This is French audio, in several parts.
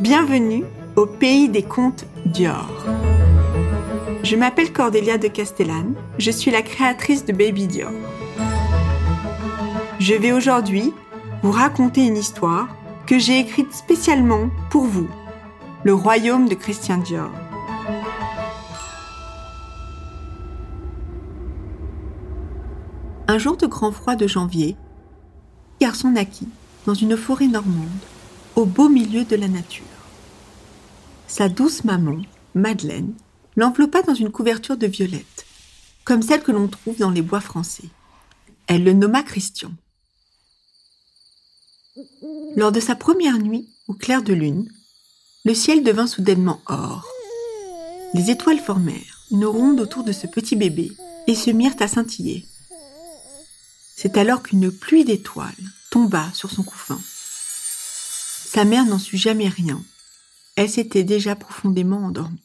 Bienvenue au pays des contes Dior. Je m'appelle Cordélia de Castellane, je suis la créatrice de Baby Dior. Je vais aujourd'hui vous raconter une histoire que j'ai écrite spécialement pour vous, le royaume de Christian Dior. Un jour de grand froid de janvier, garçon naquit dans une forêt normande, au beau milieu de la nature. Sa douce maman, Madeleine, l'enveloppa dans une couverture de violettes, comme celle que l'on trouve dans les bois français. Elle le nomma Christian. Lors de sa première nuit, au clair de lune, le ciel devint soudainement or. Les étoiles formèrent une ronde autour de ce petit bébé et se mirent à scintiller. C'est alors qu'une pluie d'étoiles tomba sur son couffin. Sa mère n'en sut jamais rien. Elle s'était déjà profondément endormie.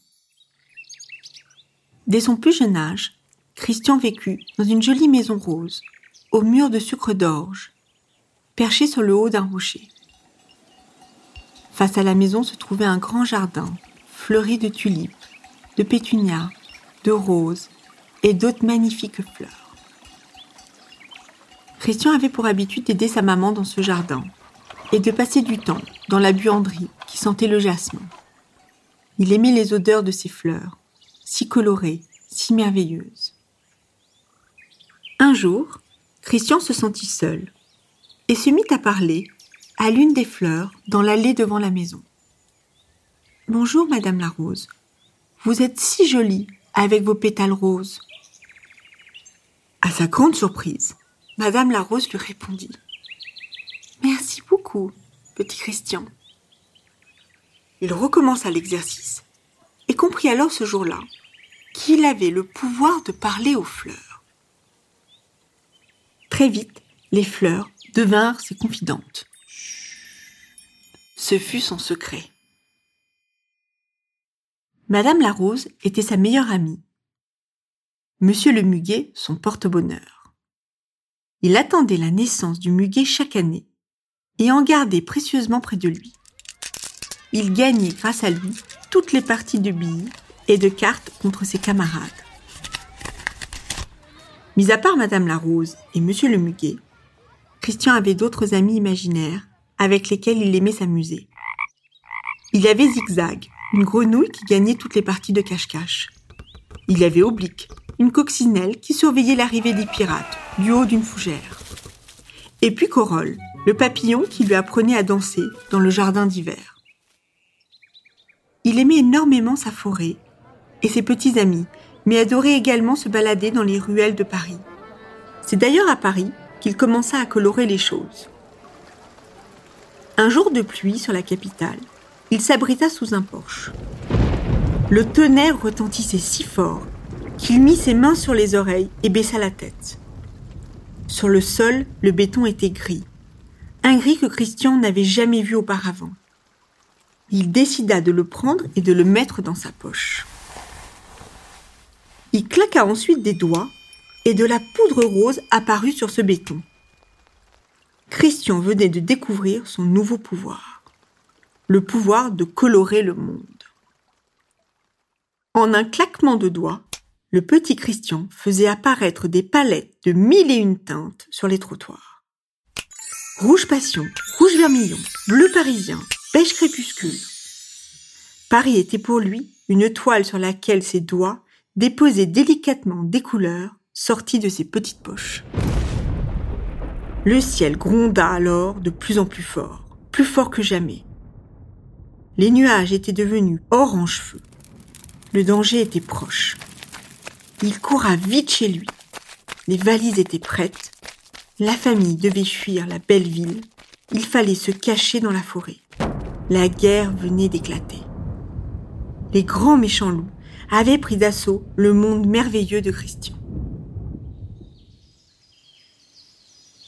Dès son plus jeune âge, Christian vécut dans une jolie maison rose, au mur de sucre d'orge, perchée sur le haut d'un rocher. Face à la maison se trouvait un grand jardin, fleuri de tulipes, de pétunias, de roses et d'autres magnifiques fleurs. Christian avait pour habitude d'aider sa maman dans ce jardin et de passer du temps dans la buanderie qui sentait le jasmin. Il aimait les odeurs de ces fleurs, si colorées, si merveilleuses. Un jour, Christian se sentit seul et se mit à parler à l'une des fleurs dans l'allée devant la maison. Bonjour, Madame la Rose. Vous êtes si jolie avec vos pétales roses. À sa grande surprise, Madame la Rose lui répondit. Petit Christian. Il recommença l'exercice et comprit alors ce jour-là qu'il avait le pouvoir de parler aux fleurs. Très vite, les fleurs devinrent ses confidentes. Ce fut son secret. Madame la Rose était sa meilleure amie. Monsieur le Muguet, son porte-bonheur. Il attendait la naissance du muguet chaque année et en gardait précieusement près de lui. Il gagnait grâce à lui toutes les parties de billes et de cartes contre ses camarades. Mis à part Madame la Rose et Monsieur le Muguet, Christian avait d'autres amis imaginaires avec lesquels il aimait s'amuser. Il avait Zigzag, une grenouille qui gagnait toutes les parties de cache-cache. Il avait Oblique, une coccinelle qui surveillait l'arrivée des pirates du haut d'une fougère. Et puis Corolle, le papillon qui lui apprenait à danser dans le jardin d'hiver. Il aimait énormément sa forêt et ses petits amis, mais adorait également se balader dans les ruelles de Paris. C'est d'ailleurs à Paris qu'il commença à colorer les choses. Un jour de pluie sur la capitale, il s'abrita sous un porche. Le tonnerre retentissait si fort qu'il mit ses mains sur les oreilles et baissa la tête. Sur le sol, le béton était gris, un gris que Christian n'avait jamais vu auparavant. Il décida de le prendre et de le mettre dans sa poche. Il claqua ensuite des doigts et de la poudre rose apparut sur ce béton. Christian venait de découvrir son nouveau pouvoir, le pouvoir de colorer le monde. En un claquement de doigts, le petit Christian faisait apparaître des palettes de mille et une teintes sur les trottoirs. Rouge passion, rouge vermillon, bleu parisien, beige crépuscule. Paris était pour lui une toile sur laquelle ses doigts déposaient délicatement des couleurs sorties de ses petites poches. Le ciel gronda alors de plus en plus fort, plus fort que jamais. Les nuages étaient devenus orange feu. Le danger était proche. Il coura vite chez lui. Les valises étaient prêtes. La famille devait fuir la belle ville. Il fallait se cacher dans la forêt. La guerre venait d'éclater. Les grands méchants loups avaient pris d'assaut le monde merveilleux de Christian.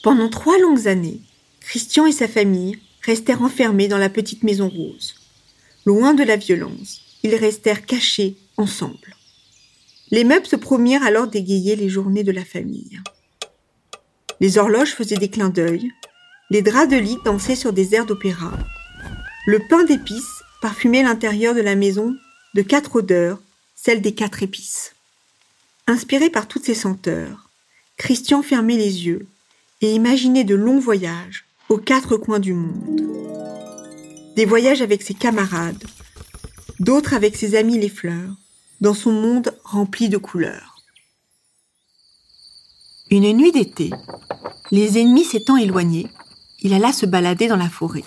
Pendant trois longues années, Christian et sa famille restèrent enfermés dans la petite maison rose. Loin de la violence, ils restèrent cachés ensemble. Les meubles se promirent alors d'égayer les journées de la famille. Les horloges faisaient des clins d'œil, les draps de lit dansaient sur des airs d'opéra, le pain d'épices parfumait l'intérieur de la maison de quatre odeurs, celle des quatre épices. Inspiré par toutes ces senteurs, Christian fermait les yeux et imaginait de longs voyages aux quatre coins du monde. Des voyages avec ses camarades, d'autres avec ses amis les fleurs, dans son monde rempli de couleurs. Une nuit d'été, les ennemis s'étant éloignés, il alla se balader dans la forêt,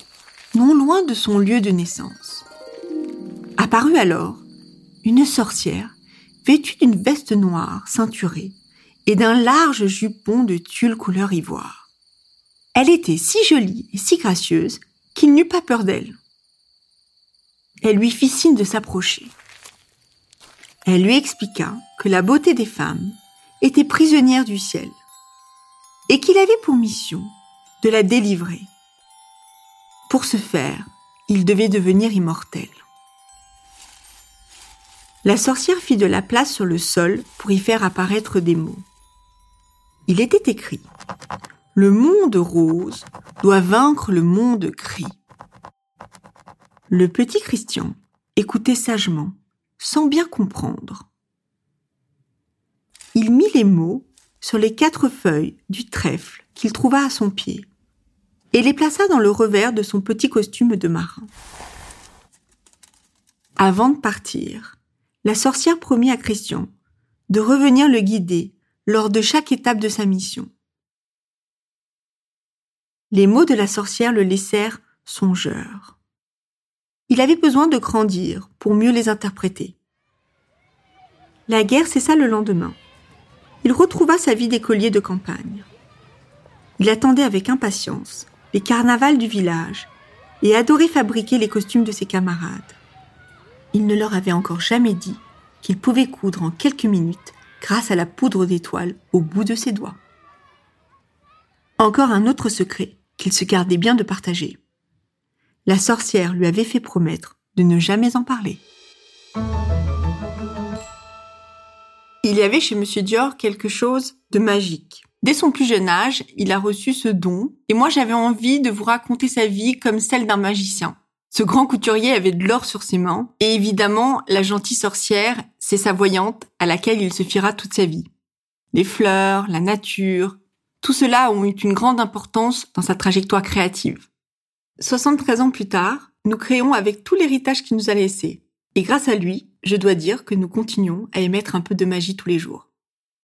non loin de son lieu de naissance. Apparut alors une sorcière vêtue d'une veste noire ceinturée et d'un large jupon de tulle couleur ivoire. Elle était si jolie et si gracieuse qu'il n'eut pas peur d'elle. Elle lui fit signe de s'approcher. Elle lui expliqua que la beauté des femmes était prisonnière du ciel et qu'il avait pour mission de la délivrer. Pour ce faire, il devait devenir immortel. La sorcière fit de la place sur le sol pour y faire apparaître des mots. Il était écrit Le monde rose doit vaincre le monde gris. Le petit Christian écoutait sagement, sans bien comprendre. Il mit les mots sur les quatre feuilles du trèfle qu'il trouva à son pied et les plaça dans le revers de son petit costume de marin. Avant de partir, la sorcière promit à Christian de revenir le guider lors de chaque étape de sa mission. Les mots de la sorcière le laissèrent songeur. Il avait besoin de grandir pour mieux les interpréter. La guerre cessa le lendemain. Il retrouva sa vie d'écolier de campagne. Il attendait avec impatience les carnavals du village et adorait fabriquer les costumes de ses camarades. Il ne leur avait encore jamais dit qu'il pouvait coudre en quelques minutes grâce à la poudre d'étoile au bout de ses doigts. Encore un autre secret qu'il se gardait bien de partager. La sorcière lui avait fait promettre de ne jamais en parler. Il y avait chez M. Dior quelque chose de magique. Dès son plus jeune âge, il a reçu ce don, et moi j'avais envie de vous raconter sa vie comme celle d'un magicien. Ce grand couturier avait de l'or sur ses mains, et évidemment, la gentille sorcière, c'est sa voyante à laquelle il se fiera toute sa vie. Les fleurs, la nature, tout cela ont eu une grande importance dans sa trajectoire créative. 73 ans plus tard, nous créons avec tout l'héritage qu'il nous a laissé. Et grâce à lui, je dois dire que nous continuons à émettre un peu de magie tous les jours.